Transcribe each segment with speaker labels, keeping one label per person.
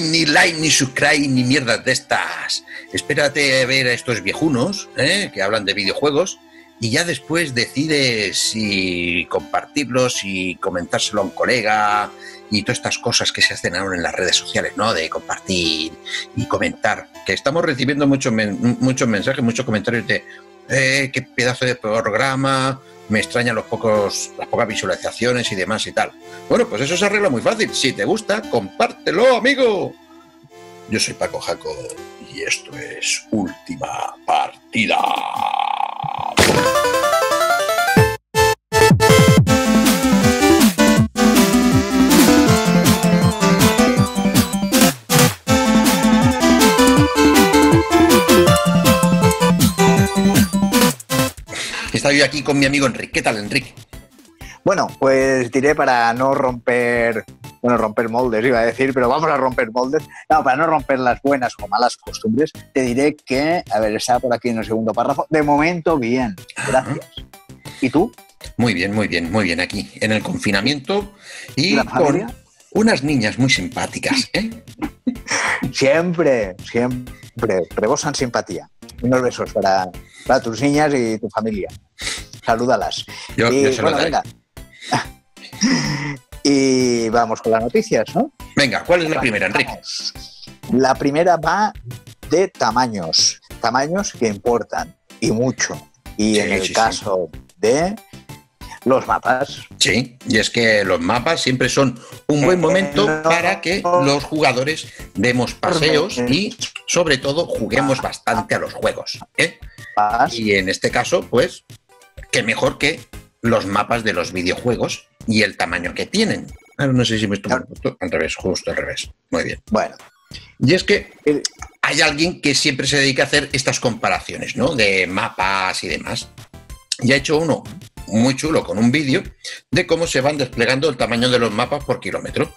Speaker 1: Ni like, ni subscribe, ni mierdas de estas. Espérate a ver a estos viejunos ¿eh? que hablan de videojuegos y ya después decides si compartirlos y comentárselo a un colega y todas estas cosas que se hacen ahora en las redes sociales, ¿no? De compartir y comentar. Que estamos recibiendo muchos muchos mensajes, muchos comentarios de eh, qué pedazo de programa, me extrañan los pocos, las pocas visualizaciones y demás y tal. Bueno, pues eso se arregla muy fácil. Si te gusta, compártelo, amigo. Yo soy Paco Jaco y esto es Última Partida. Estoy aquí con mi amigo Enrique. ¿Qué tal, Enrique?
Speaker 2: Bueno, pues diré para no romper, bueno, romper moldes, iba a decir, pero vamos a romper moldes. No, para no romper las buenas o malas costumbres, te diré que, a ver, está por aquí en el segundo párrafo. De momento, bien. Gracias. ¿Y tú?
Speaker 1: Muy bien, muy bien, muy bien. Aquí, en el confinamiento y con unas niñas muy simpáticas. ¿eh?
Speaker 2: siempre, siempre. Rebosan simpatía. Unos besos para, para tus niñas y tu familia. Salúdalas.
Speaker 1: Yo, y, bueno, venga.
Speaker 2: y vamos con las noticias, ¿no?
Speaker 1: Venga, ¿cuál es la primera, Enrique?
Speaker 2: La primera va de tamaños, tamaños que importan y mucho. Y en el caso de los mapas.
Speaker 1: Sí, y es que los mapas siempre son un buen momento para que los jugadores demos paseos y sobre todo juguemos bastante a los juegos. ¿eh? Y en este caso, pues, qué mejor que los mapas de los videojuegos y el tamaño que tienen. Ah, no sé si me estoy al revés, justo al revés. Muy bien.
Speaker 2: Bueno.
Speaker 1: Y es que hay alguien que siempre se dedica a hacer estas comparaciones, ¿no? De mapas y demás. Y ha hecho uno muy chulo con un vídeo de cómo se van desplegando el tamaño de los mapas por kilómetro.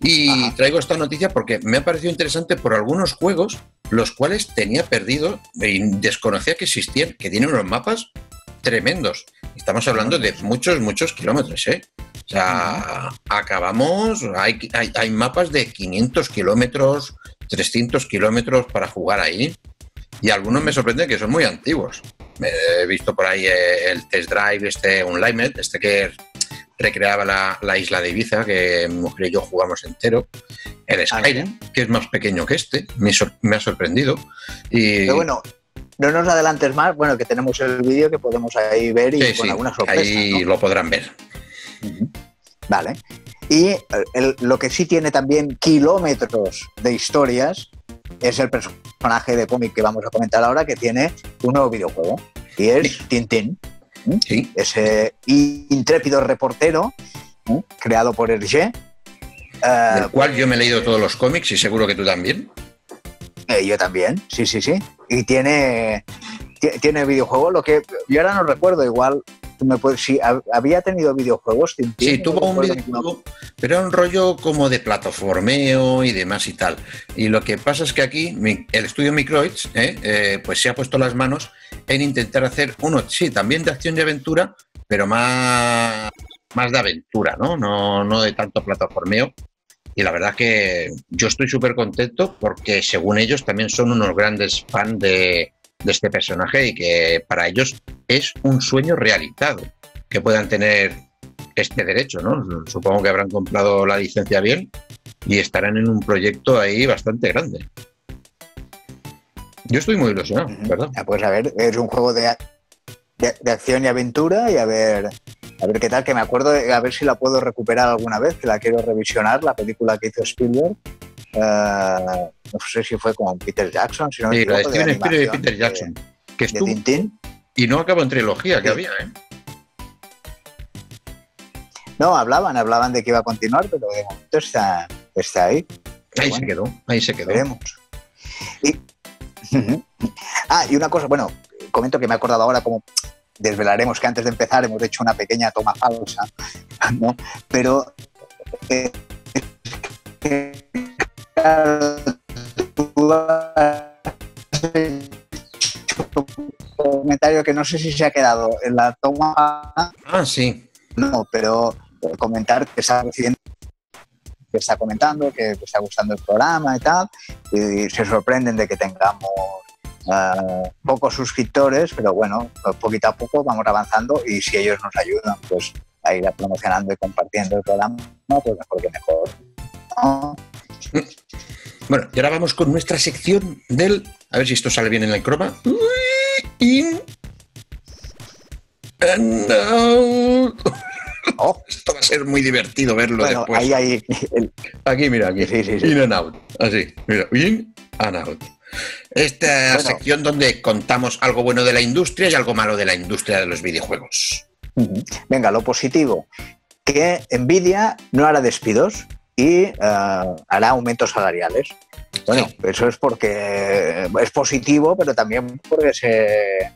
Speaker 1: Y traigo esta noticia porque me ha parecido interesante por algunos juegos los cuales tenía perdido y desconocía que existían, que tienen unos mapas tremendos. Estamos hablando de muchos, muchos kilómetros, ¿eh? O sea, acabamos, hay, hay, mapas de 500 kilómetros, 300 kilómetros para jugar ahí. Y algunos me sorprenden que son muy antiguos. He visto por ahí eh, el test drive, este Unlimited, este que recreaba la, isla de Ibiza, que mi mujer y yo jugamos entero. El ah, Skyrim, que es más pequeño que este, me, ha sorprendido. Y...
Speaker 2: Pero bueno, no nos adelantes más, bueno, que tenemos el vídeo que podemos ahí ver y con alguna sorpresa.
Speaker 1: Ahí lo podrán ver.
Speaker 2: Vale. Y lo que sí tiene también kilómetros de historias es el personaje de cómic que vamos a comentar ahora, que tiene un nuevo videojuego, y es Tintín.
Speaker 1: Sí.
Speaker 2: Ese intrépido reportero creado por Hergé.
Speaker 1: Del cual yo me he leído todos los cómics y seguro que tú también.
Speaker 2: Eh, yo también, sí, sí, sí. Y tiene, tiene videojuego, lo que yo ahora no recuerdo, igual me puedes, si había tenido videojuegos.
Speaker 1: sí, tuvo un videojuego, pero era un rollo como de plataformeo y demás y tal. Y lo que pasa es que aquí el estudio Microids ¿eh? Eh, pues se ha puesto las manos en intentar hacer uno, sí, también de acción y aventura, pero más, más de aventura, ¿no? No, no de tanto plataformeo. Y la verdad que yo estoy súper contento porque según ellos también son unos grandes fans de, este personaje y que para ellos es un sueño realizado que puedan tener este derecho, ¿no? Supongo que habrán comprado la licencia bien y estarán en un proyecto ahí bastante grande. Yo estoy muy ilusionado, ¿verdad?
Speaker 2: pues a ver, es un juego de, de acción y aventura y a ver a ver qué tal, que me acuerdo, de, a ver si la puedo recuperar alguna vez, que la quiero revisionar, la película que hizo Spielberg. Uh, no sé si fue con Peter Jackson. Si no
Speaker 1: sí, la de Steven Spielberg y Peter Jackson. De, que estuvo, Tintín. Y no acabó en trilogía, que había, ¿eh?
Speaker 2: No, hablaban, hablaban de que iba a continuar, pero de momento está, está ahí.
Speaker 1: ahí se quedó, ahí se quedó.
Speaker 2: Veremos. Y, ah, y una cosa, bueno, comento que me he acordado ahora como desvelaremos que antes de empezar hemos hecho una pequeña toma falsa, ¿no? Pero eh, comentario que no sé si se ha quedado en la toma.
Speaker 1: Ah, sí.
Speaker 2: No, pero comentar que está recibiendo que está comentando, que está gustando el programa y tal, y se sorprenden de que tengamos eh, pocos suscriptores, pero bueno, poquito a poco vamos avanzando y si ellos nos ayudan, pues a ir promocionando y compartiendo el programa, pues mejor que mejor.
Speaker 1: Bueno, y ahora vamos con nuestra sección del. A ver si esto sale bien en el croma. In and out. Oh. Esto va a ser muy divertido verlo
Speaker 2: bueno,
Speaker 1: después.
Speaker 2: Ahí, ahí.
Speaker 1: Aquí, mira, aquí.
Speaker 2: Sí, sí, sí.
Speaker 1: In and out. Así, mira. In and out. Esta
Speaker 2: Bueno.
Speaker 1: sección donde contamos algo bueno de la industria y algo malo de la industria de los videojuegos.
Speaker 2: Venga, lo positivo, que Nvidia no hará despidos y eh, hará aumentos salariales. Bueno,
Speaker 1: Sí.
Speaker 2: eso es porque es positivo, pero también porque se,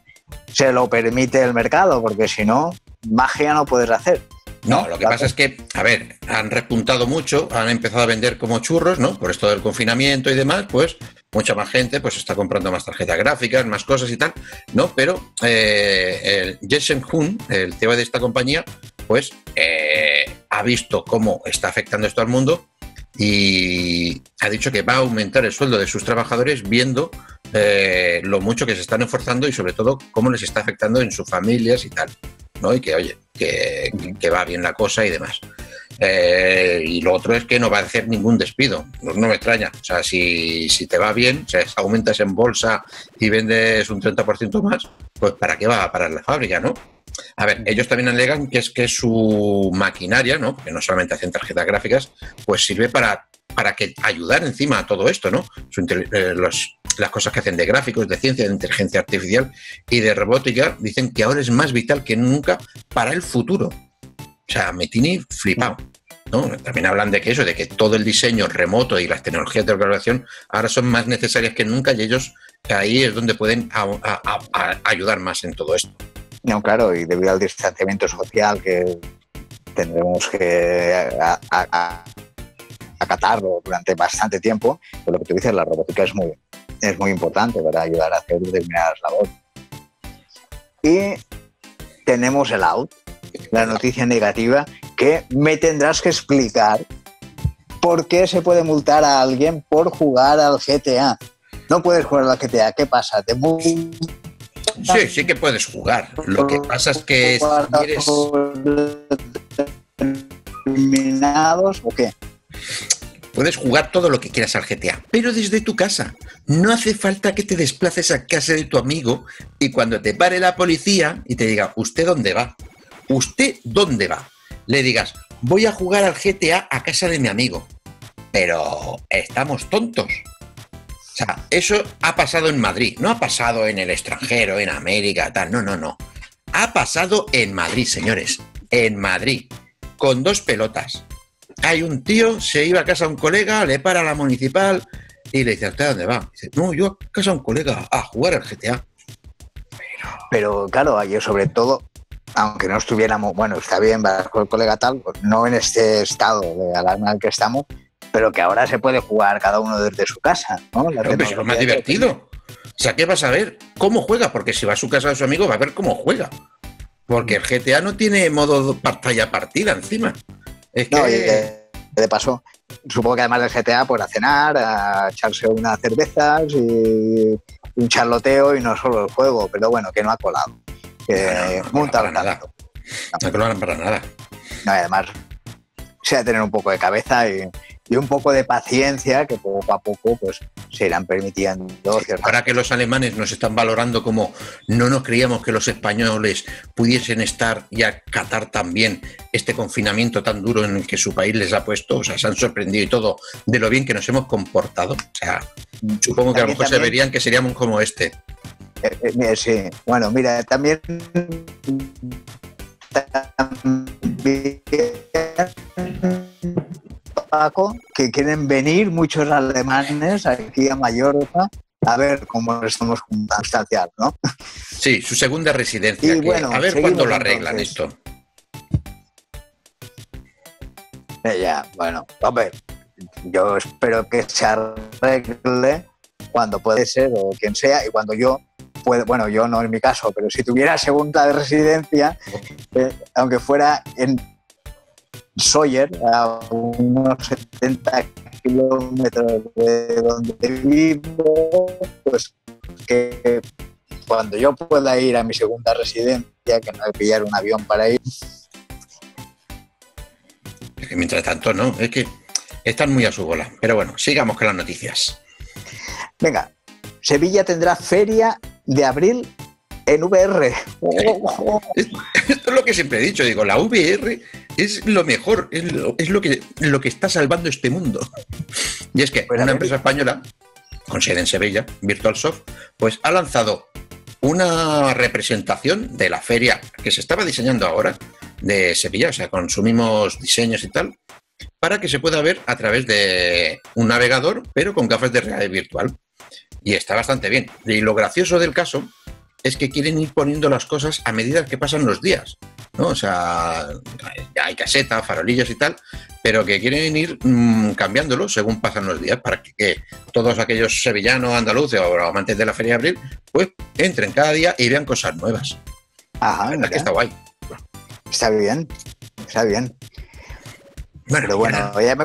Speaker 2: se lo permite el mercado, porque si no, magia no puedes hacer.
Speaker 1: No, lo que pasa es que, a ver, han repuntado mucho, han empezado a vender como churros, ¿no? Por esto del confinamiento y demás, pues mucha más gente pues está comprando más tarjetas gráficas, más cosas y tal, ¿no? Pero eh, el Jensen Hun, el CEO de esta compañía, pues eh, ha visto cómo está afectando esto al mundo y ha dicho que va a aumentar el sueldo de sus trabajadores viendo eh, lo mucho que se están esforzando y sobre todo cómo les está afectando en sus familias y tal. ¿no? Y que, oye, que, que va bien la cosa y demás. Eh, y lo otro es que no va a hacer ningún despido. No, no me extraña. O sea, si, si te va bien, o sea, aumentas en bolsa y vendes un 30% más, pues ¿para qué va a parar la fábrica, no? A ver, ellos también alegan que es que su maquinaria, ¿no? Porque no solamente hacen tarjetas gráficas, pues sirve para, para que ayudar encima a todo esto, ¿no? Eh, las cosas que hacen de gráficos, de ciencia, de inteligencia artificial y de robótica, dicen que ahora es más vital que nunca para el futuro. O sea, me tiene flipado. ¿no? También hablan de que eso, de que todo el diseño remoto y las tecnologías de colaboración ahora son más necesarias que nunca y ellos ahí es donde pueden ayudar más en todo esto.
Speaker 2: No, claro, y debido al distanciamiento social que tendremos que a- acatarlo durante bastante tiempo, pues lo que tú dices, la robótica es muy, es muy importante para ayudar a hacer determinadas labores. Y tenemos el out, la noticia negativa, que me tendrás que explicar por qué se puede multar a alguien por jugar al GTA. No puedes jugar al GTA, ¿qué pasa? ¿Te multan
Speaker 1: Sí, sí que puedes jugar. Lo que pasa es que si eres...
Speaker 2: determinados o qué?
Speaker 1: Puedes jugar todo lo que quieras al GTA, pero desde tu casa. No hace falta que te desplaces a casa de tu amigo y cuando te pare la policía y te diga, ¿usted dónde va? ¿Usted dónde va? Le digas, voy a jugar al GTA a casa de mi amigo. Pero estamos tontos. Sea, eso ha pasado en Madrid, no ha pasado en el extranjero, en América, tal. No, no, no. Ha pasado en Madrid, señores. En Madrid. Con dos pelotas hay un tío, se iba a casa de un colega, le para a la municipal y le dice, ¿usted a dónde va? Dice, no, yo a casa de un colega a jugar al GTA.
Speaker 2: Pero claro, yo sobre todo, aunque no estuviéramos, bueno, está bien, va con el colega tal, pues no en este estado de alarma en el que estamos, pero que ahora se puede jugar cada uno desde su casa, ¿no? La
Speaker 1: pero es lo más divertido. O sea, ¿qué vas a ver? ¿Cómo juega? Porque si va a su casa de su amigo va a ver cómo juega. Porque el GTA no tiene modo pantalla partida encima. Es que...
Speaker 2: No, y de, de paso, supongo que además del GTA, pues a cenar, a echarse unas cervezas y un charloteo y no solo el juego, pero bueno, que no ha colado. Que
Speaker 1: No, no, no, para nada. No lo hagan para nada.
Speaker 2: No, y además, se ha de tener un poco de cabeza y, y un poco de paciencia que poco a poco pues se irán permitiendo ciertas
Speaker 1: Ahora que los alemanes nos están valorando como no nos creíamos que los españoles pudiesen estar y acatar también este confinamiento tan duro en el que su país les ha puesto, o sea, se han sorprendido y todo de lo bien que nos hemos comportado. O sea, supongo que a lo
Speaker 2: También-
Speaker 1: mejor se verían que seríamos como este.
Speaker 2: Eh, eh, sí, bueno, mira, también. también, Paco, que quieren venir muchos alemanes aquí a Mallorca a ver cómo estamos sustancial, ¿no?
Speaker 1: Sí, su segunda residencia.
Speaker 2: Y
Speaker 1: que
Speaker 2: bueno,
Speaker 1: a ver cuándo lo arreglan
Speaker 2: entonces.
Speaker 1: esto.
Speaker 2: Eh, ya, bueno, hombre, yo espero que se arregle cuando puede ser o quien sea y cuando yo puede, bueno, yo no en mi caso, pero si tuviera segunda de residencia, eh, aunque fuera en Sawyer, a unos 70 kilómetros de donde vivo, pues que cuando yo pueda ir a mi segunda residencia, que no hay que pillar un avión para ir.
Speaker 1: mientras tanto, no, es que están muy a su bola. Pero bueno, sigamos con las noticias.
Speaker 2: Venga, Sevilla tendrá feria de abril en VR.
Speaker 1: Esto es lo que siempre he dicho, digo, la VR es lo mejor, es lo, que, lo que está salvando este mundo. Y es que pues una empresa española, con sede en Sevilla, VirtualSoft, pues ha lanzado una representación de la feria que se estaba diseñando ahora de Sevilla, o sea, consumimos diseños y tal, para que se pueda ver a través de un navegador, pero con gafas de realidad virtual. Y está bastante bien. Y lo gracioso del caso es que quieren ir poniendo las cosas a medida que pasan los días. ¿no? O sea, hay caseta, farolillos y tal, pero que quieren ir mm, cambiándolo según pasan los días para que, todos aquellos sevillanos, andaluces o amantes de la Feria de Abril, pues entren cada día y vean cosas nuevas.
Speaker 2: Ajá,
Speaker 1: que está guay.
Speaker 2: Está bien, está bien. Pero bueno, ya me,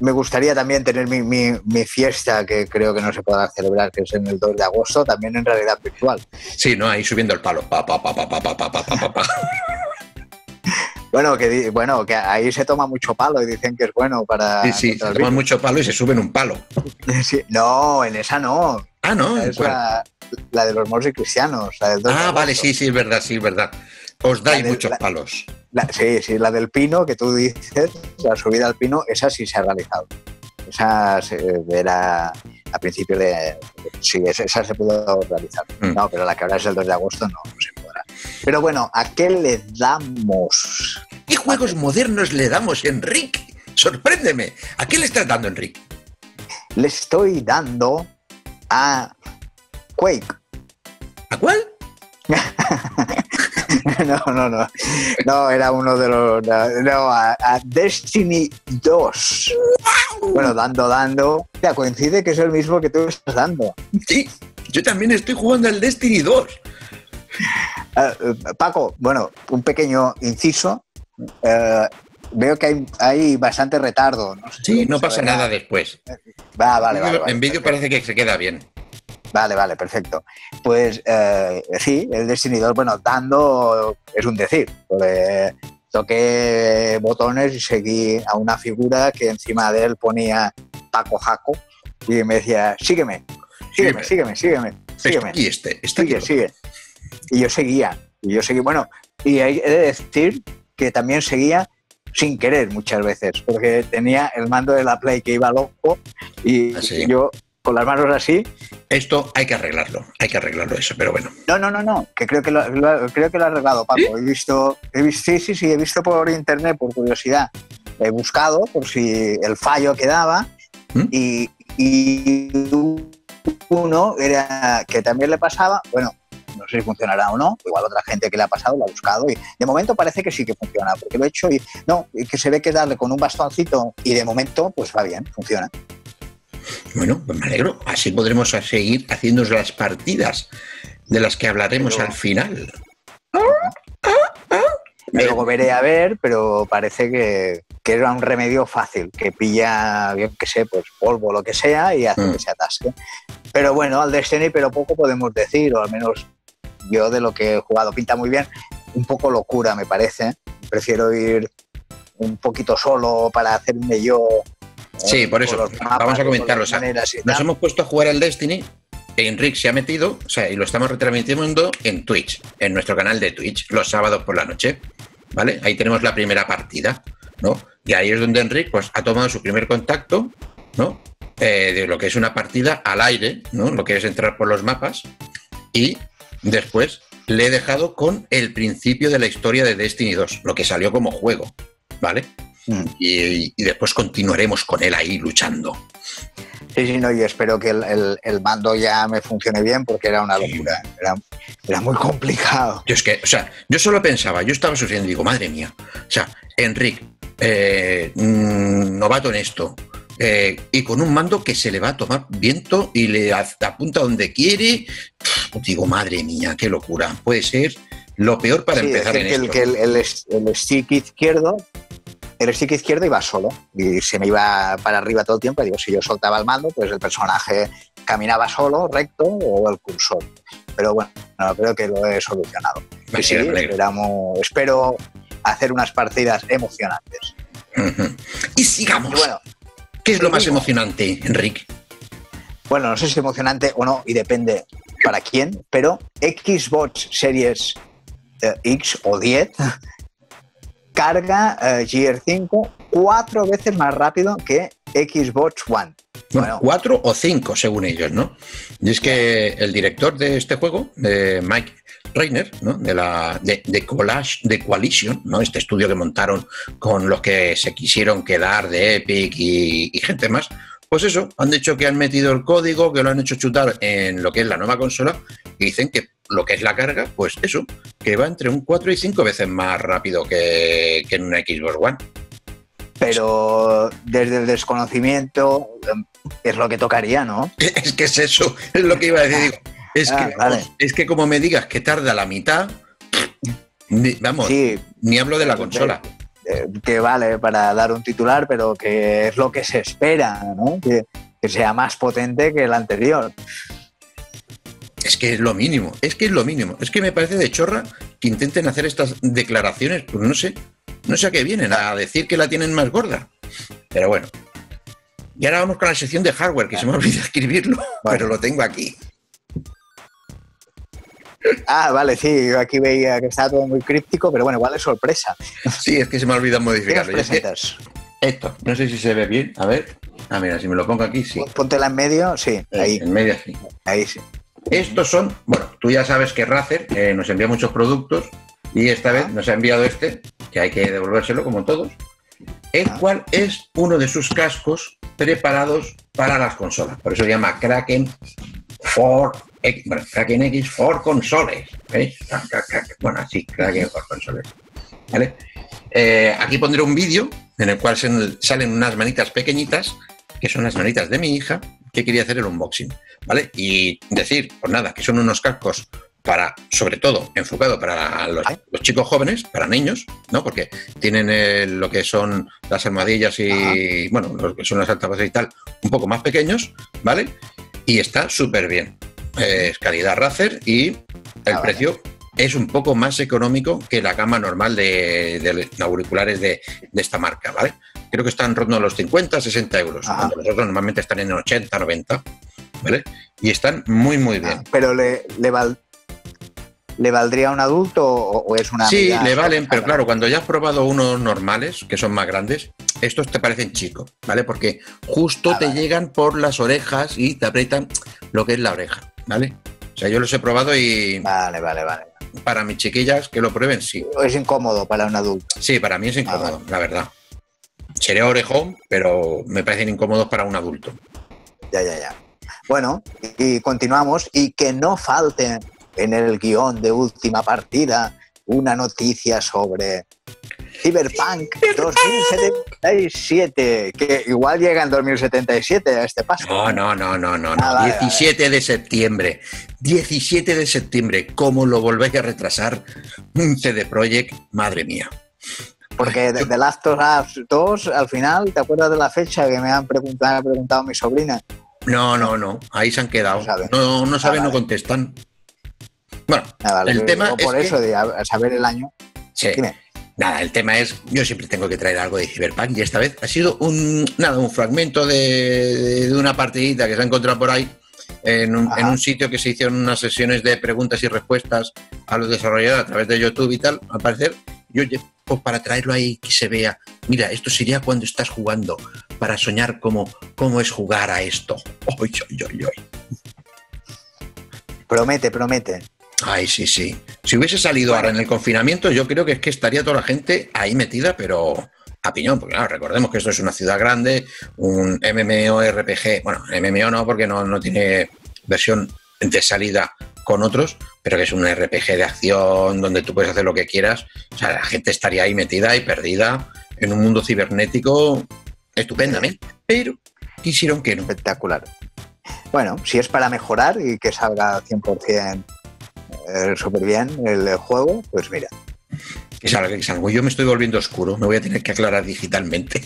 Speaker 2: me, gustaría también tener mi, mi, fiesta, que creo que no se podrá celebrar, que es en el 2 de agosto, también en realidad virtual.
Speaker 1: Sí, no, ahí subiendo el palo.
Speaker 2: Bueno, que, bueno, que ahí se toma mucho palo y dicen que es bueno para...
Speaker 1: Sí, sí, se toman mucho palo y se suben un palo.
Speaker 2: No, en esa no.
Speaker 1: Ah, no.
Speaker 2: Es la, de los moros y cristianos.
Speaker 1: Ah, vale, sí, sí, es verdad, sí, es verdad. Os dais muchos palos
Speaker 2: sí, sí, la del pino que tú dices, la subida al pino, esa sí se ha realizado. Esa verá a principio de. Sí, esa se pudo realizar. Mm. No, pero la que ahora es el 2 de agosto no, no se podrá. Pero bueno, ¿a qué le damos?
Speaker 1: ¿Qué juegos modernos le damos, Enrique? Sorpréndeme. ¿A qué le estás dando, Enrique?
Speaker 2: Le estoy dando a Quake.
Speaker 1: ¿A cuál?
Speaker 2: no, no, no. No, era uno de los. No, a, Destiny 2. Bueno, dando, dando. Ya coincide que es el mismo que tú estás dando.
Speaker 1: Sí, yo también estoy jugando al Destiny 2.
Speaker 2: Eh, eh, Paco, bueno, un pequeño inciso. Eh, veo que hay, bastante retardo.
Speaker 1: No sí, no pasa nada después.
Speaker 2: Va, vale, vale,
Speaker 1: En vídeo parece que se queda bien.
Speaker 2: Vale, vale, perfecto. Pues eh, sí, el Destiny 2, bueno, dando es un decir. toqué botones y seguí a una figura que encima de él ponía Paco Jaco y me decía, sígueme, sígueme, sígueme, sígueme, sígueme.
Speaker 1: Y este,
Speaker 2: este sigue, sigue. Y yo seguía, y yo seguí, bueno, y hay de decir que también seguía sin querer muchas veces, porque tenía el mando de la Play que iba loco y ¿Ah, yo con las manos así.
Speaker 1: Esto hay que arreglarlo, hay que arreglarlo eso, pero bueno.
Speaker 2: No, no, no, no, que creo que lo, creo que lo ha arreglado, Paco. He visto, he visto, sí, sí, sí, he visto por internet, por curiosidad, he buscado por si el fallo quedaba ¿Mm? y, y uno era que también le pasaba, bueno, no sé si funcionará o no, igual otra gente que le ha pasado lo ha buscado y de momento parece que sí que funciona, porque lo he hecho y no, que se ve que darle con un bastoncito y de momento pues va bien, funciona.
Speaker 1: Bueno, pues me alegro. Así podremos seguir haciendo las partidas de las que hablaremos al final.
Speaker 2: Luego veré a ver, pero parece que, era un remedio fácil, que pilla, bien que sé, pues polvo o lo que sea y hace que mm. se atasque. Pero bueno, al Destiny, pero poco podemos decir, o al menos yo de lo que he jugado pinta muy bien. Un poco locura, me parece. Prefiero ir un poquito solo para hacerme yo
Speaker 1: Sí, por eso. Vamos a comentarlo. nos hemos puesto a jugar al Destiny. Enric se ha metido, o sea, y lo estamos retransmitiendo en Twitch, en nuestro canal de Twitch, los sábados por la noche. ¿Vale? Ahí tenemos la primera partida, ¿no? Y ahí es donde Enric pues, ha tomado su primer contacto, ¿no? Eh, de lo que es una partida al aire, ¿no? Lo que es entrar por los mapas. Y después le he dejado con el principio de la historia de Destiny 2, lo que salió como juego, ¿vale? Mm. Y, después continuaremos con él ahí luchando.
Speaker 2: Sí, sí, no, y espero que el, mando ya me funcione bien porque era una locura, era, muy complicado.
Speaker 1: Yo es que, o sea, yo solo pensaba, yo estaba sufriendo y digo, madre mía, o sea, Enrique, eh, mm, novato en esto, eh, y con un mando que se le va a tomar viento y le apunta donde quiere, digo, madre mía, qué locura, puede ser lo peor para empezar en
Speaker 2: el,
Speaker 1: esto.
Speaker 2: Que el, el, el stick izquierdo el stick izquierdo iba solo y se me iba para arriba todo el tiempo. Y digo, si yo soltaba el mando, pues el personaje caminaba solo, recto, o el cursor. Pero bueno, creo que lo he solucionado.
Speaker 1: Me
Speaker 2: sí, esperamos- espero hacer unas partidas emocionantes.
Speaker 1: Y sigamos.
Speaker 2: Y bueno,
Speaker 1: ¿Qué es lo más emocionante, Enrique?
Speaker 2: bueno, no sé si es emocionante o no, y depende para quién, pero Xbox Series eh, X o 10 carga eh, GR5 cuatro veces más rápido que Xbox One.
Speaker 1: Bueno, cuatro o cinco, según ellos, ¿no? Y es que el director de este juego, de Mike Reiner, ¿no? De la de, de, Collage- de Coalition, ¿no? Este estudio que montaron con los que se quisieron quedar de Epic y, y gente más. Pues eso, han dicho que han metido el código, que lo han hecho chutar en lo que es la nueva consola y dicen que lo que es la carga, pues eso, que va entre un 4 y 5 veces más rápido que, que en una Xbox One.
Speaker 2: Pero desde el desconocimiento eh, es lo que tocaría, ¿no?
Speaker 1: Es que es eso, es lo que iba a decir. digo, es,
Speaker 2: Ah,
Speaker 1: que,
Speaker 2: vale.
Speaker 1: es que como me digas que tarda la mitad, ni- vamos,
Speaker 2: Sí,
Speaker 1: ni hablo de la consola.
Speaker 2: Eh, que vale para dar un titular, pero que es lo que se espera, ¿no? Que, que sea más potente que el anterior.
Speaker 1: Es que es lo mínimo, es que es lo mínimo. Es que me parece de chorra que intenten hacer estas declaraciones, pues no sé, no sé a qué vienen, a decir que la tienen más gorda. Pero bueno. Y ahora vamos con la sección de hardware, que se me olvidó escribirlo, pero lo tengo aquí.
Speaker 2: Ah, vale, sí, yo aquí veía que estaba todo muy críptico, pero bueno, igual es sorpresa.
Speaker 1: Sí, es que se me ha olvidado
Speaker 2: ¿Qué
Speaker 1: modificarlo. Que
Speaker 2: presentas?
Speaker 1: esto, no sé si se ve bien. A ver. Ah, mira, si me lo pongo aquí, sí.
Speaker 2: Póntela en medio, sí, ahí,
Speaker 1: En medio, sí.
Speaker 2: ahí sí.
Speaker 1: Estos son, bueno, tú ya sabes que Razer eh, nos envía muchos productos y esta vez nos ha enviado este, que hay que devolvérselo como todos, el
Speaker 2: Ah.
Speaker 1: cual es uno de sus cascos preparados para las consolas. Por eso se llama Kraken for X, bueno, Kraken X for consoles. ¿veis? Cra- cra- cra- Bueno, así, Kraken for consoles. ¿Vale? Eh, aquí pondré un vídeo en el cual salen unas manitas pequeñitas, que son las manitas de mi hija, que quería hacer el unboxing. ¿Vale? Y decir, pues nada, que son unos cascos para, sobre todo, enfocado para los, los chicos jóvenes, para niños, ¿no? Porque tienen eh, lo que son las almohadillas y, bueno, lo que son las altavoces y tal, un poco más pequeños, ¿vale? Y está súper bien. Es calidad Razer y el
Speaker 2: Ah, vale.
Speaker 1: precio es un poco más económico que la gama normal de, de auriculares de, de esta marca, ¿vale? Creo que están rondando los 50, 60 euros,
Speaker 2: Ajá.
Speaker 1: cuando los otros normalmente están en 80, 90, ¿vale? Y están muy, muy bien.
Speaker 2: Ah, pero le, le, val- ¿le valdría a un adulto o, o es una
Speaker 1: Sí, le valen, pero claro, cuando ya has probado unos normales, que son más grandes, estos te parecen chicos, ¿vale? Porque justo
Speaker 2: Ah,
Speaker 1: te
Speaker 2: vale.
Speaker 1: llegan por las orejas y te aprietan lo que es la oreja, ¿vale? O sea, yo los he probado y
Speaker 2: Vale, vale, vale.
Speaker 1: para mis chiquillas que lo prueben, sí.
Speaker 2: Es incómodo para un adulto.
Speaker 1: Sí, para mí es incómodo,
Speaker 2: Ah,
Speaker 1: la verdad. Sería orejón, pero me parecen incómodos para un adulto.
Speaker 2: Ya, ya, ya. Bueno, y continuamos. Y que no falte en el guion de última partida una noticia sobre Cyberpunk 2077, que igual llega en 2077 a este paso.
Speaker 1: No, no, no, no, no, no.
Speaker 2: Ah, vale,
Speaker 1: 17 de septiembre. 17 de septiembre. ¿Cómo lo volvéis a retrasar? Un CD Projekt, madre mía.
Speaker 2: Porque de The Last of Us 2, al final, ¿te acuerdas de la fecha que me han preguntado, me ha preguntado mi sobrina?
Speaker 1: No, no, no. Ahí se han quedado.
Speaker 2: No saben.
Speaker 1: No, no saben,
Speaker 2: Ah,
Speaker 1: no contestan. Bueno,
Speaker 2: Ah, vale,
Speaker 1: el
Speaker 2: yo
Speaker 1: tema
Speaker 2: digo por
Speaker 1: es
Speaker 2: eso,
Speaker 1: que-
Speaker 2: de saber el año.
Speaker 1: sí.
Speaker 2: Dime.
Speaker 1: Nada, el tema es, yo siempre tengo que traer algo de Cyberpunk y esta vez ha sido un, nada, un fragmento de, de una partidita que se ha encontrado por ahí en un, en un sitio que se hicieron unas sesiones de preguntas y respuestas a los desarrolladores a través de YouTube y tal, al parecer, yo pues para traerlo ahí que se vea, mira, esto sería cuando estás jugando, para soñar cómo, cómo es jugar a esto. Oy, oy, oy, oy.
Speaker 2: Promete, promete.
Speaker 1: Ay, sí, sí. Si hubiese salido ahora en el confinamiento, yo creo que es que estaría toda la gente ahí metida, pero a piñón, porque claro, recordemos que esto es una ciudad grande, un MMORPG, bueno, MMO no, porque no, no tiene versión de salida con otros, pero que es un RPG de acción donde tú puedes hacer lo que quieras. O sea, la gente estaría ahí metida y perdida en un mundo cibernético estupendamente, pero quisieron que no.
Speaker 2: Espectacular. Bueno, si es para mejorar y que salga 100% súper bien el juego, pues mira.
Speaker 1: Que salga, que salga. Yo me estoy volviendo oscuro, me voy a tener que aclarar digitalmente.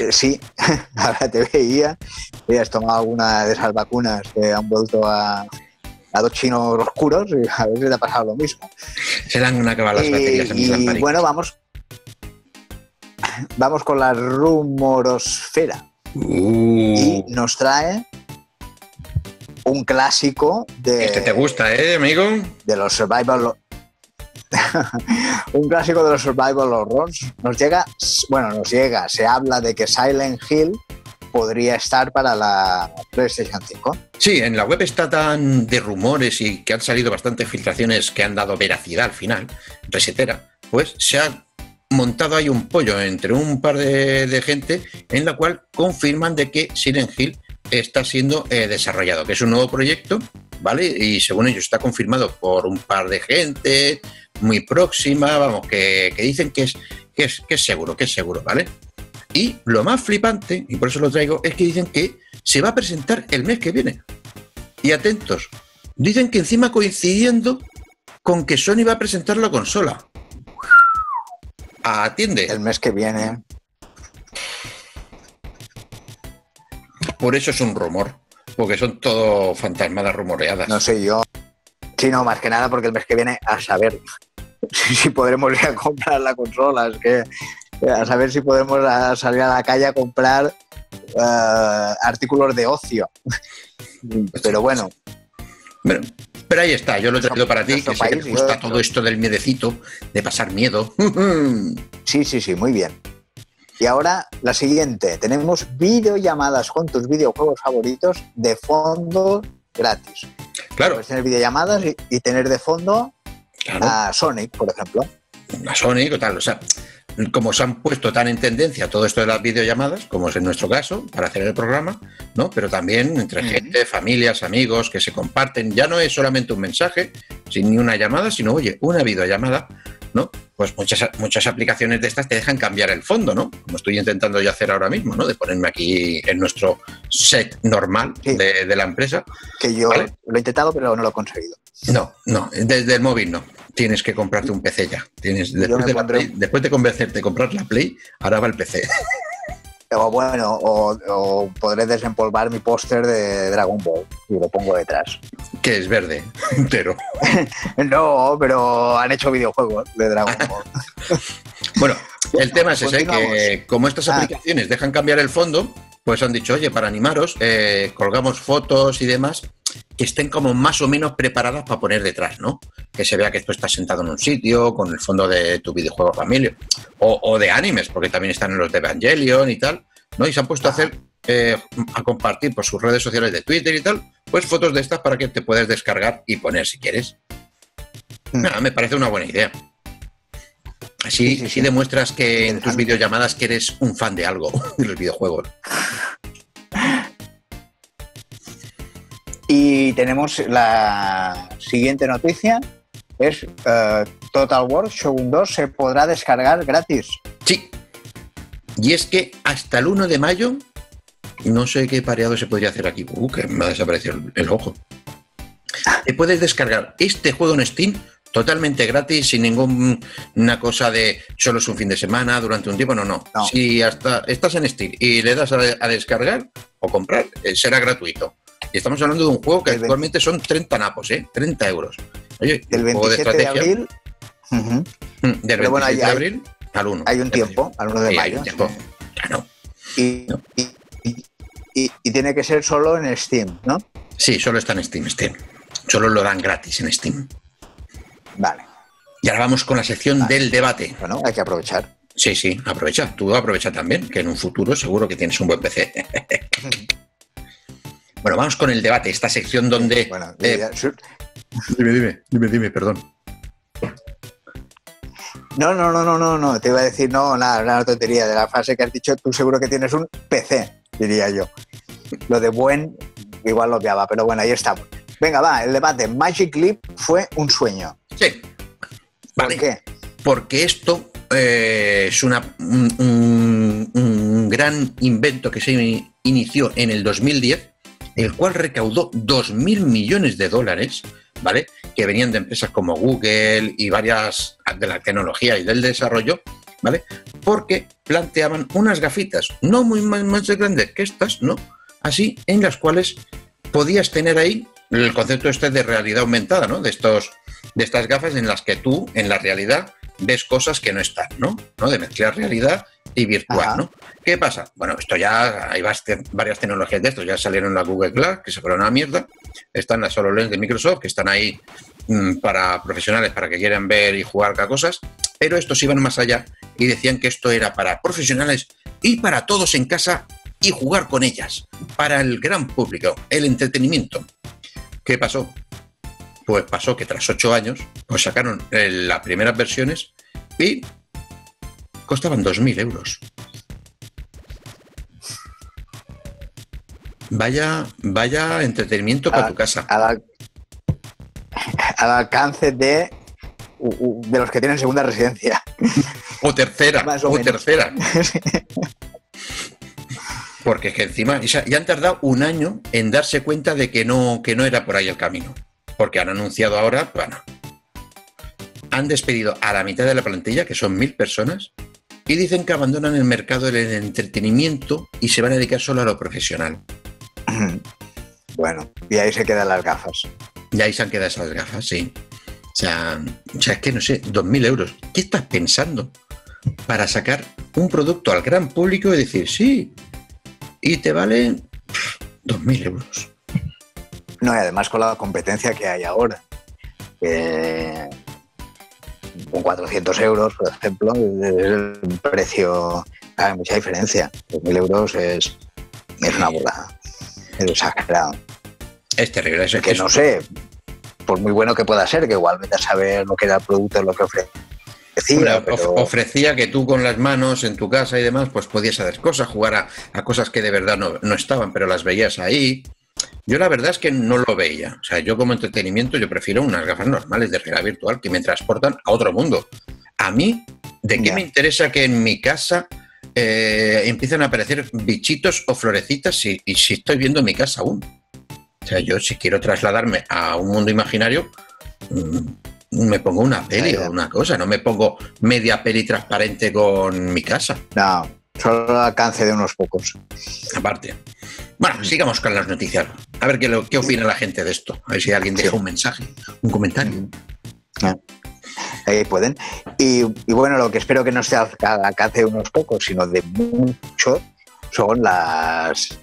Speaker 2: Eh, sí, ahora te veía, has tomado alguna de esas vacunas que han vuelto a, a dos chinos oscuros y a ver si te ha pasado lo mismo.
Speaker 1: Se le han acabado las baterías en
Speaker 2: Y bueno, vamos, vamos con la rumorosfera.
Speaker 1: Uh,
Speaker 2: Y nos trae un clásico de,
Speaker 1: este te gusta, ¿eh, amigo?
Speaker 2: de los survival un clásico de los survival horrors nos llega bueno nos llega se habla de que Silent Hill podría estar para la PlayStation 5
Speaker 1: Sí, en la web está tan de rumores y que han salido bastantes filtraciones que han dado veracidad al final, resetera, pues se ha montado ahí un pollo entre un par de, de gente en la cual confirman de que Silent Hill está siendo eh, desarrollado, que es un nuevo proyecto, ¿vale? Y según ellos está confirmado por un par de gente muy próxima, vamos, que, que dicen que es, que, es, que es seguro, que es seguro, ¿vale? Y lo más flipante, y por eso lo traigo, es que dicen que se va a presentar el mes que viene. Y atentos, dicen que encima coincidiendo con que Sony va a presentar la consola. Atiende.
Speaker 2: el mes que viene
Speaker 1: Por eso es un rumor, porque son todo fantasmadas rumoreadas.
Speaker 2: no sé yo sí no más que nada porque el mes que viene a saber si, si podremos ir a comprar la consola es que eh, a saber si podemos a- salir a la calle a comprar eh, artículos de ocio pero bueno
Speaker 1: pero ahí está, yo lo he traído para ti, que
Speaker 2: Nuestro
Speaker 1: sé que
Speaker 2: país,
Speaker 1: te gusta
Speaker 2: yo-
Speaker 1: todo esto del miedecito, de pasar miedo.
Speaker 2: Sí, sí, sí, muy bien. Y ahora la siguiente. Tenemos videollamadas con tus videojuegos favoritos de fondo gratis.
Speaker 1: claro,
Speaker 2: Puedes tener videollamadas y, y tener de fondo
Speaker 1: claro.
Speaker 2: a Sonic, por ejemplo.
Speaker 1: a Sonic o tal. O sea, como se han puesto tan en tendencia todo esto de las videollamadas, como es en nuestro caso, para hacer el programa, ¿no? Pero también entre gente, familias, amigos que se comparten. Ya no es solamente un mensaje, sin ni una llamada, sino, oye, una videollamada, ¿no? Pues muchas, muchas aplicaciones de estas te dejan cambiar el fondo, ¿no? Como estoy intentando yo hacer ahora mismo, ¿no? De ponerme aquí en nuestro set normal
Speaker 2: Sí.
Speaker 1: de, de la empresa.
Speaker 2: Que yo
Speaker 1: Vale.
Speaker 2: lo he intentado, pero no lo he conseguido.
Speaker 1: No, no, desde el móvil no. Tienes que comprarte un PC ya. Tienes, después, de, Play- después de convencerte de comprar la Play, ahora va el PC.
Speaker 2: O bueno, o, o podré desempolvar mi póster de Dragon Ball y lo pongo detrás.
Speaker 1: que es verde, entero.
Speaker 2: No, pero han hecho videojuegos de Dragon Ball.
Speaker 1: Bueno, el tema es ese, que como estas
Speaker 2: Ah.
Speaker 1: aplicaciones dejan cambiar el fondo, pues han dicho, oye, para animaros, eh, colgamos fotos y demás que estén como más o menos preparadas para poner detrás, ¿no? Que se vea que tú estás sentado en un sitio con el fondo de tu videojuego familia o, o de animes, porque también están en los de Evangelion y tal, ¿no? Y se han puesto a hacer, eh, a compartir por sus redes sociales de Twitter y tal, pues fotos de estas para que te puedas descargar y poner si quieres.
Speaker 2: Mm.
Speaker 1: Nada, me parece una buena idea. Así,
Speaker 2: Sí, sí,
Speaker 1: demuestras que en tus videollamadas que eres un fan de algo, de los videojuegos.
Speaker 2: Y tenemos la siguiente noticia. Es eh, Total War Shogun 2 se podrá descargar gratis.
Speaker 1: Sí. Y es que hasta el 1 de mayo, no sé qué pareado se podría hacer aquí. Uh, que me ha desaparecido el, el ojo. Te puedes descargar este juego en Steam totalmente gratis, sin ninguna cosa de solo es un fin de semana, durante un tiempo. No, no.
Speaker 2: No.
Speaker 1: Si hasta estás en Steam y le das a, a descargar o comprar, eh, será gratuito. Y estamos hablando de un juego que
Speaker 2: El
Speaker 1: actualmente son 30 napos, ¿eh? 30 euros. Oye,
Speaker 2: Del
Speaker 1: un juego
Speaker 2: 27 de,
Speaker 1: estrategia,
Speaker 2: abril
Speaker 1: mm, Del 27
Speaker 2: Pero bueno, hay-
Speaker 1: de abril al 1.
Speaker 2: hay un
Speaker 1: de
Speaker 2: tiempo,
Speaker 1: mayo.
Speaker 2: al 1 de mayo.
Speaker 1: un tiempo. Claro.
Speaker 2: Y,
Speaker 1: No.
Speaker 2: y- y- y- y tiene que ser solo en Steam, ¿no?
Speaker 1: Sí, solo está en Steam, Steam. Solo lo dan gratis en Steam.
Speaker 2: Vale.
Speaker 1: Y ahora vamos con la sección
Speaker 2: Vale.
Speaker 1: del debate.
Speaker 2: Bueno, hay que aprovechar.
Speaker 1: Sí, sí, aprovecha. Tú aprovecha también, que en un futuro seguro que tienes un buen PC. bueno, vamos con el debate, esta sección donde...
Speaker 2: Bueno,
Speaker 1: eh,
Speaker 2: ya-
Speaker 1: Dime, dime, dime, dime, perdón.
Speaker 2: no, no, no, no, no, no. Te iba a decir, no, nada, una tontería de la frase que has dicho. Tú seguro que tienes un PC, diría yo. Lo de buen, igual lo obviaba, pero bueno, ahí estamos. Venga, va, el debate. Magic Leap fue un sueño.
Speaker 1: Sí.
Speaker 2: ¿Por
Speaker 1: Vale.
Speaker 2: qué?
Speaker 1: Porque esto eh, es una, un, un- un gran invento que se in- inició en el 2010, el cual recaudó 2.000 millones de dólares, ¿vale? que venían de empresas como Google y varias de la tecnología y del desarrollo, ¿vale? Porque planteaban unas gafitas, no muy más, grandes que estas, ¿no? Así, en las cuales podías tener ahí el concepto este de realidad aumentada, ¿no? De, estos, de estas gafas en las que tú, en la realidad, ves cosas que no están, ¿no? ¿No? De mezclar realidad y virtual, ¿no? ¿Qué pasa? Bueno, esto ya hay varias tecnologías de esto, ya salieron la Google Glass, que se fueron a mierda, están las HoloLens de Microsoft, que están ahí mm, para profesionales, para que quieran ver y jugar a cosas, pero estos iban más allá y decían que esto era para profesionales y para todos en casa y jugar con ellas, para el gran público, el entretenimiento. ¿Qué pasó? Pues pasó que tras ocho años, pues sacaron eh, las primeras versiones y costaban 2.000 euros. Vaya, vaya entretenimiento para tu casa.
Speaker 2: Al, alcance de, de los que tienen segunda residencia.
Speaker 1: O tercera, o, tercera. Porque es que encima ya han tardado un año en darse cuenta de que no, que no era por ahí el camino. Porque han anunciado ahora, bueno, han despedido a la mitad de la plantilla, que son mil personas, y dicen que abandonan el mercado del entretenimiento y se van a dedicar solo a lo profesional.
Speaker 2: Bueno, y ahí se quedan las gafas.
Speaker 1: Y ahí se han quedado esas gafas, sí. O sea, o sea, es que no sé, 2.000 euros. ¿Qué estás pensando para sacar un producto al gran público y decir, sí, y te vale 2.000 euros?
Speaker 2: No, y además con la competencia que hay ahora. Eh, 400 euros, por ejemplo, es el precio, hay mucha diferencia. 2.000 euros es, es una burrada, es exagerado.
Speaker 1: Es terrible, es
Speaker 2: que no sé, por muy bueno que pueda ser, que igual vete a saber lo que era el producto, lo que ofrece.
Speaker 1: Ofrecía que tú con las manos en tu casa y demás, pues podías hacer cosas, jugar a, cosas que de verdad no, no, estaban, pero las veías ahí. Yo la verdad es que no lo veía. O sea, yo como entretenimiento yo prefiero unas gafas normales de realidad virtual que me transportan a otro mundo. A mí, ¿de qué me interesa que en mi casa eh, empiecen a aparecer bichitos o florecitas y si estoy viendo mi casa aún? O sea, yo si quiero trasladarme a un mundo imaginario, mm, me pongo una peli o una cosa, no me pongo media peli transparente con mi casa.
Speaker 2: No, solo al alcance de unos pocos.
Speaker 1: Aparte. Bueno, sigamos con las noticias. A ver qué, qué opina la gente de esto. A ver si alguien deja un mensaje, un comentario.
Speaker 2: Ah, ahí pueden. Y, bueno, lo que espero que no sea alcance de unos pocos, sino de muchos, son las,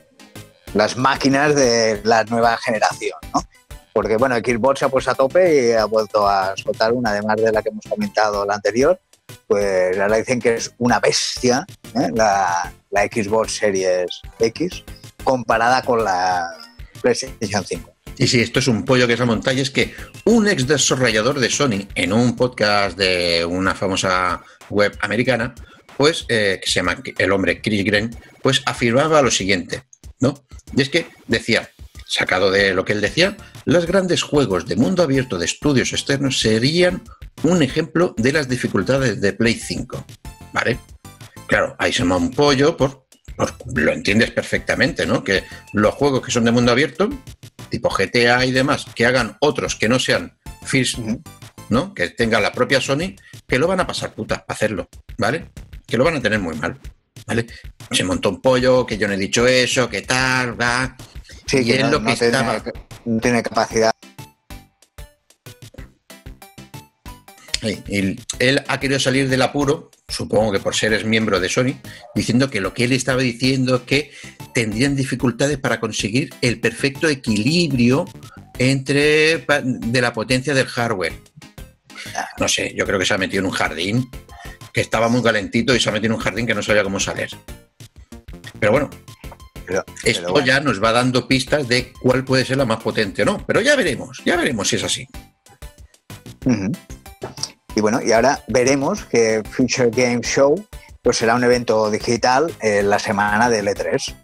Speaker 2: las máquinas de la nueva generación, ¿no? Porque bueno, Xbox se ha puesto a tope y ha vuelto a soltar una, además de la que hemos comentado la anterior, pues ahora dicen que es una bestia ¿eh? la, la Xbox Series X comparada con la PlayStation 5.
Speaker 1: Y si esto es un pollo que es a montaña, es que un ex desarrollador de Sony en un podcast de una famosa web americana, pues eh, que se llama el hombre Chris Gren, pues afirmaba lo siguiente, ¿no? Y es que decía, sacado de lo que él decía, los grandes juegos de mundo abierto de estudios externos serían un ejemplo de las dificultades de Play 5, ¿vale? Claro, ahí se llama un pollo por pues, lo entiendes perfectamente, ¿no? Que los juegos que son de mundo abierto, tipo GTA y demás, que hagan otros que no sean First, ¿no? Que tenga la propia Sony, que lo van a pasar puta para hacerlo, ¿vale? Que lo van a tener muy mal, ¿vale? Se montó un pollo, que yo no he dicho eso, que tal, va.
Speaker 2: Sí, que no, lo que estaba... no tiene capacidad
Speaker 1: él ha querido salir del apuro, supongo que por ser es miembro de Sony, diciendo que lo que él estaba diciendo es que tendrían dificultades para conseguir el perfecto equilibrio entre de la potencia del hardware. No sé, yo creo que se ha metido en un jardín que estaba muy calentito y se ha metido en un jardín que no sabía cómo salir. Pero bueno, esto ya nos va dando pistas de cuál puede ser la más potente o no. Pero ya veremos, ya veremos si es así.
Speaker 2: Y bueno, y ahora veremos que Future Game Show pues será un evento digital en la semana del E3.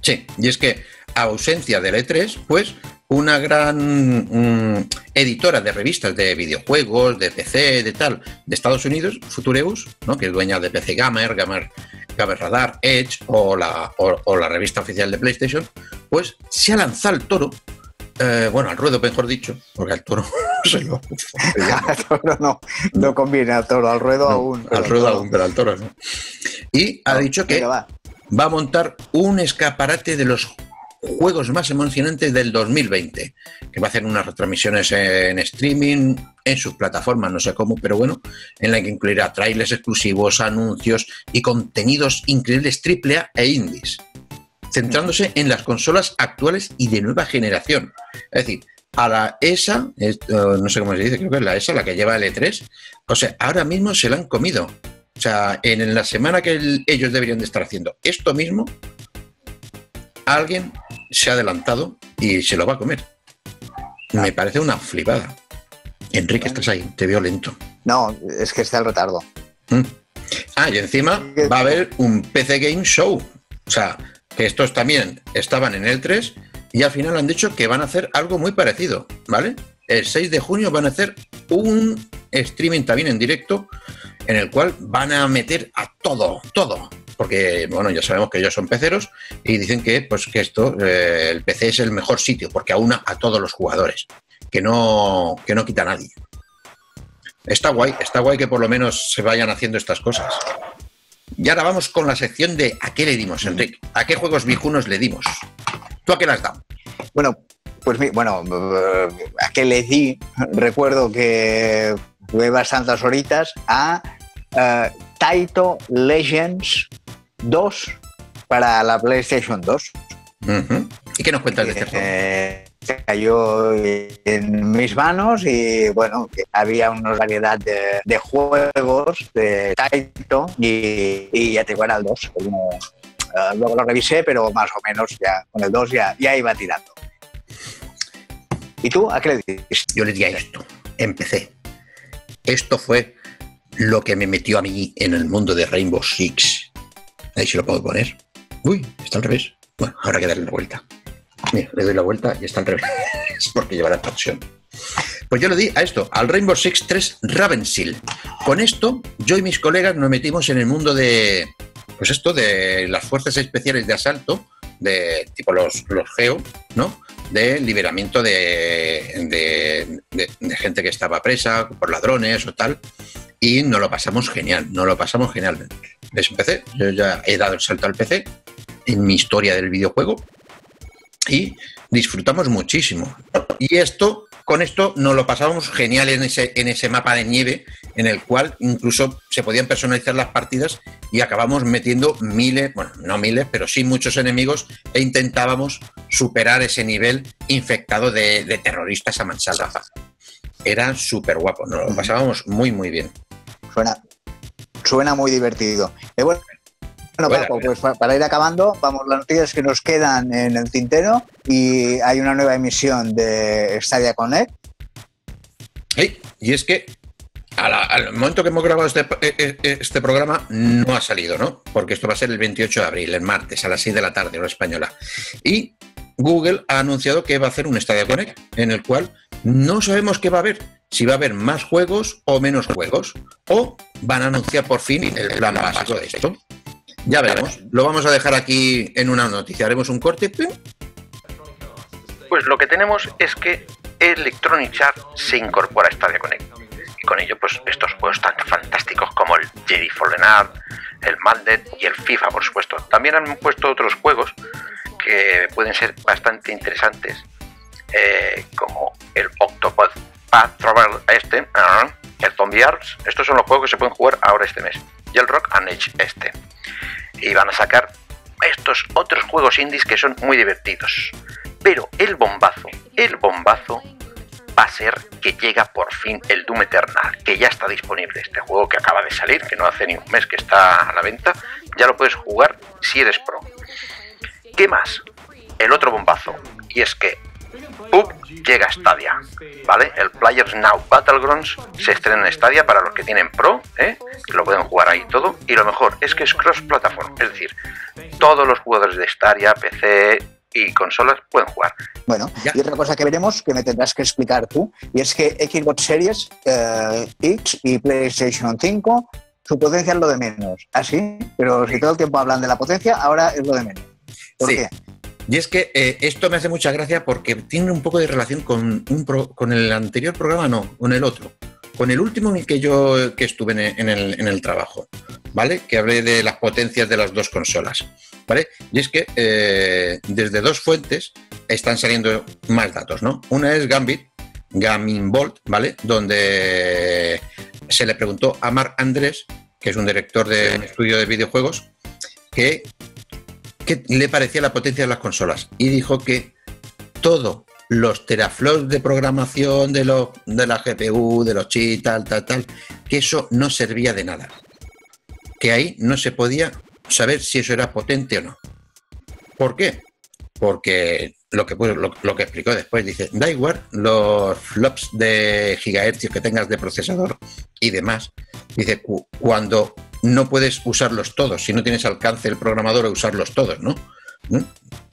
Speaker 1: Sí, y es que ausencia del E3, pues una gran mm, editora de revistas de videojuegos, de PC, de tal, de Estados Unidos, Futureus, ¿no? que es dueña de PC Gamer, Gamer, Gamer Radar, Edge o la, o, la revista oficial de PlayStation, pues se ha lanzado el toro, eh, bueno, al ruedo, mejor dicho, porque al toro toro.
Speaker 2: toro no, no conviene al toro, al ruedo aún.
Speaker 1: Al ruedo aún, pero al toro no. Y ha dicho que va. va a montar un escaparate de los juegos más emocionantes del 2020, que va a hacer unas retransmisiones en streaming, en sus plataformas, no sé cómo, pero bueno, en la que incluirá trailers exclusivos, anuncios y contenidos increíbles AAA e indies, centrándose en las consolas actuales y de nueva generación. Es decir, a la ESA, no sé cómo se dice, creo que es la ESA la que lleva el E3, o sea, ahora mismo se la han comido. O sea, en la semana que ellos deberían de estar haciendo esto mismo, alguien se ha adelantado y se lo va a comer. Me parece una flipada. Enrique, estás ahí, te veo lento.
Speaker 2: No, es que está el retardo.
Speaker 1: Mm. Ah, y encima va a haber un PC Game Show. O sea, que estos también estaban en el 3 y al final han dicho que van a hacer algo muy parecido, ¿vale? El 6 de junio van a hacer un streaming también en directo en el cual van a meter a todo, todo porque bueno, ya sabemos que ellos son peceros y dicen que, pues, que esto, eh, el PC es el mejor sitio porque aúna a todos los jugadores, que no, que no quita a nadie. Está guay, está guay que por lo menos se vayan haciendo estas cosas. Y ahora vamos con la sección de ¿a qué le dimos, Enrique? ¿A qué juegos viejunos le dimos? ¿Tú a qué las dado?
Speaker 2: Bueno, pues bueno, a qué le di, recuerdo que fue bastantes horitas a uh, Taito Legends 2 para la PlayStation 2.
Speaker 1: ¿Y qué nos cuentas de este juego?
Speaker 2: Eh, cayó en mis manos y bueno, había una variedad de, juegos de Taito y, ya te era el 2. Eh, luego lo revisé, pero más o menos ya con el 2 ya, ya iba tirando. ¿Y tú a qué le dices?
Speaker 1: Yo le di a esto. Empecé. Esto fue lo que me metió a mí en el mundo de Rainbow Six. Ahí se lo puedo poner. Uy, está al revés. Bueno, habrá que darle la vuelta. Mira, le doy la vuelta y está al revés. porque lleva la expansión. Pues yo le di a esto, al Rainbow Six 3 Ravensil. Con esto, yo y mis colegas nos metimos en el mundo de, pues esto, de las fuerzas especiales de asalto, de tipo los, los GEO, ¿no? De liberamiento de, de, gente que estaba presa por ladrones o tal. Y nos lo pasamos genial, nos lo pasamos genial. Es PC, yo ya he dado el salto al PC en mi historia del videojuego y disfrutamos muchísimo. Y esto, con esto nos lo pasábamos genial en ese, en ese mapa de nieve, en el cual incluso se podían personalizar las partidas y acabamos metiendo miles, bueno, no miles, pero sí muchos enemigos e intentábamos superar ese nivel infectado de, terroristas a mansalva. Era súper guapo, nos lo pasábamos muy, muy bien.
Speaker 2: Suena, suena muy divertido. Eh, bueno, Paco, pues para ir acabando, vamos, las noticias que nos quedan en el tintero y hay una nueva emisión de Stadia Connect.
Speaker 1: y es que al momento que hemos grabado este, eh, eh, este, programa no ha salido, ¿no? Porque esto va a ser el 28 de abril, el martes, a las 6 de la tarde, hora española. Y Google ha anunciado que va a hacer un Stadia Connect en el cual no sabemos qué va a haber si va a haber más juegos o menos juegos, o van a anunciar por fin el plan básico de esto. Ya veremos. Lo vamos a dejar aquí en una noticia. Haremos un corte. Pues lo que tenemos es que Electronic Arts se incorpora a Stadia Connect. Y con ello, pues estos juegos tan fantásticos como el Jedi Fallen Art, el Madden y el FIFA, por supuesto. También han puesto otros juegos que pueden ser bastante interesantes, eh, como el Octopath Path Travel este, ah, el Zombie Arts, estos son los juegos que se pueden jugar ahora este mes, el Rock and Age este. Y van a sacar estos otros juegos indies que son muy divertidos. Pero el bombazo, el bombazo va a ser que llega por fin el Doom Eternal, que ya está disponible. Este juego que acaba de salir, que no hace ni un mes que está a la venta, ya lo puedes jugar si eres pro. ¿Qué más? El otro bombazo, y es que PUB llega a Stadia, ¿vale? El Players Now Battlegrounds se estrena en Stadia para los que tienen Pro, ¿eh? que lo pueden jugar ahí todo, y lo mejor es que es cross-platform, es decir, todos los jugadores de Stadia, PC y consolas pueden jugar.
Speaker 2: Bueno, y otra cosa que veremos que me tendrás que explicar tú, y es que Xbox Series eh, X y PlayStation 5, su potencia es lo de menos. Así, ¿Ah, pero si todo el tiempo hablan de la potencia, ahora es lo de menos. ¿Por qué?
Speaker 1: Y es que eh, esto me hace mucha gracia porque tiene un poco de relación con, un con el anterior programa, no, con el otro. Con el último en el que yo que estuve en el, en el, trabajo, ¿vale? Que hablé de las potencias de las dos consolas, ¿vale? Y es que eh, desde dos fuentes están saliendo más datos, ¿no? Una es Gambit, Gaming Bolt, ¿vale? Donde se le preguntó a Marc Andrés, que es un director de un estudio de videojuegos, que qué le parecía la potencia de las consolas. Y dijo que todos los teraflops de programación de, lo, de la GPU, de los chips, tal, tal, tal, que eso no servía de nada. Que ahí no se podía saber si eso era potente o no. ¿Por qué? Porque lo que, pues, lo, que explicó después, dice, da igual los flops de gigahercios que tengas de procesador y demás. Dice, cuando no puedes usarlos todos, si no tienes alcance el programador a usarlos todos, ¿no? ¿Mm?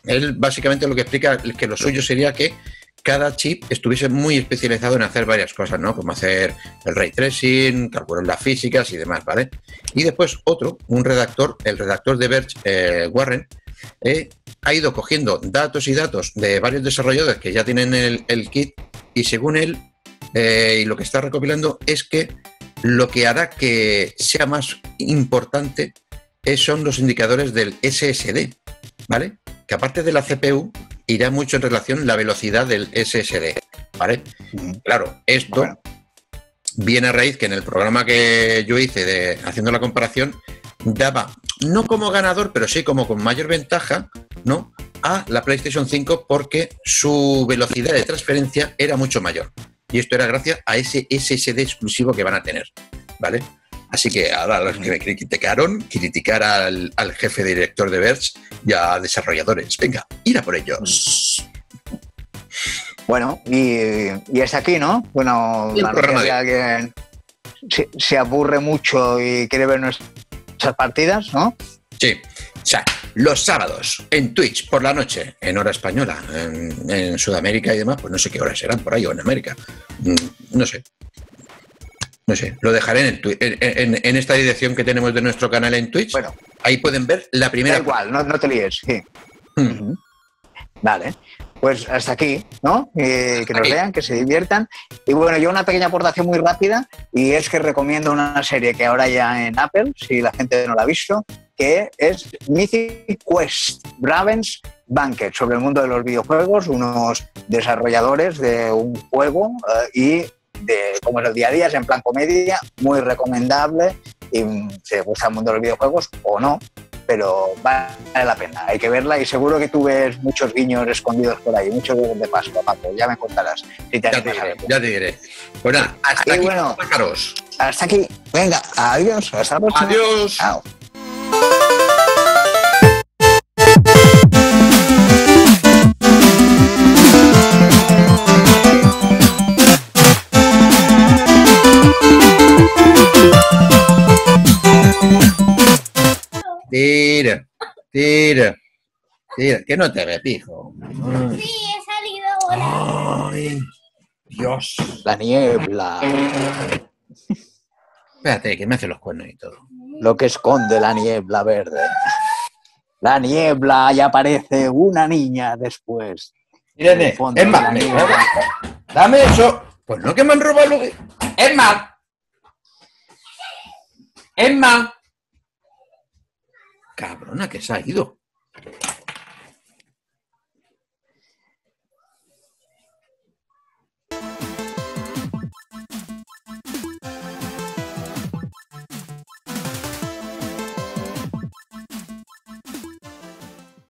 Speaker 1: Él básicamente lo que explica es que lo suyo sería que cada chip estuviese muy especializado en hacer varias cosas, ¿no? Como hacer el ray tracing, calcular las físicas y demás, ¿vale? Y después otro, un redactor, el redactor de Verge, eh, Warren, eh, ha ido cogiendo datos y datos de varios desarrolladores que ya tienen el, kit y según él, eh, y lo que está recopilando es que lo que hará que sea más importante son los indicadores del SSD, ¿vale? Que aparte de la CPU, irá mucho en relación la velocidad del SSD, ¿vale? Claro, esto viene a raíz que en el programa que yo hice de haciendo la comparación daba no como ganador, pero sí como con mayor ventaja, ¿no? A la PlayStation 5 porque su velocidad de transferencia era mucho mayor. Y esto era gracias a ese SSD exclusivo que van a tener, ¿vale? Así que ahora los que me criticaron, criticar al, jefe director de Verge y a desarrolladores. Venga, ir a por ellos.
Speaker 2: Bueno, y, es aquí, ¿no? Bueno, la alguien se, aburre mucho y quiere ver nuestras partidas, ¿no?
Speaker 1: Sí. O sea, los sábados en Twitch por la noche, en hora española, en, Sudamérica y demás, pues no sé qué horas serán por ahí o en América. Mm, no sé. No sé, lo dejaré en, esta dirección que tenemos de nuestro canal en Twitch. Bueno, ahí pueden ver la primera.
Speaker 2: Da igual, no, te líes. Sí. Hmm. Vale, pues hasta aquí, ¿no? que nos vean, que se diviertan. Y bueno, yo una pequeña aportación muy rápida y es que recomiendo una serie que ahora ya en Apple, si la gente no la ha visto, que es Mythic Quest, Raven's Banquet, sobre el mundo de los videojuegos, unos desarrolladores de un juego eh, y de cómo es el día a día, es en plan comedia, muy recomendable y si te gusta el mundo de los videojuegos o no, pero vale la pena, hay que verla y seguro que tú ves muchos guiños escondidos por ahí, muchos guiños de paso, Paco, ya me contarás.
Speaker 1: Si te ya, te diré, ya te diré. Bueno, hasta aquí, bueno,
Speaker 2: Hasta aquí, venga, adiós, hasta la próxima.
Speaker 1: Adiós. Chao. Tira, tira, tira, que no te repijo.
Speaker 3: Sí, he salido ahora.
Speaker 1: Ay, Dios.
Speaker 2: La niebla.
Speaker 1: Espérate, que me hace los cuernos y todo.
Speaker 2: Lo que esconde la niebla verde. La niebla y aparece una niña después.
Speaker 1: Irene, es más, dame eso. Pues no que me han robado lo que... Es más. Es más. Cabrona, que se ha ido.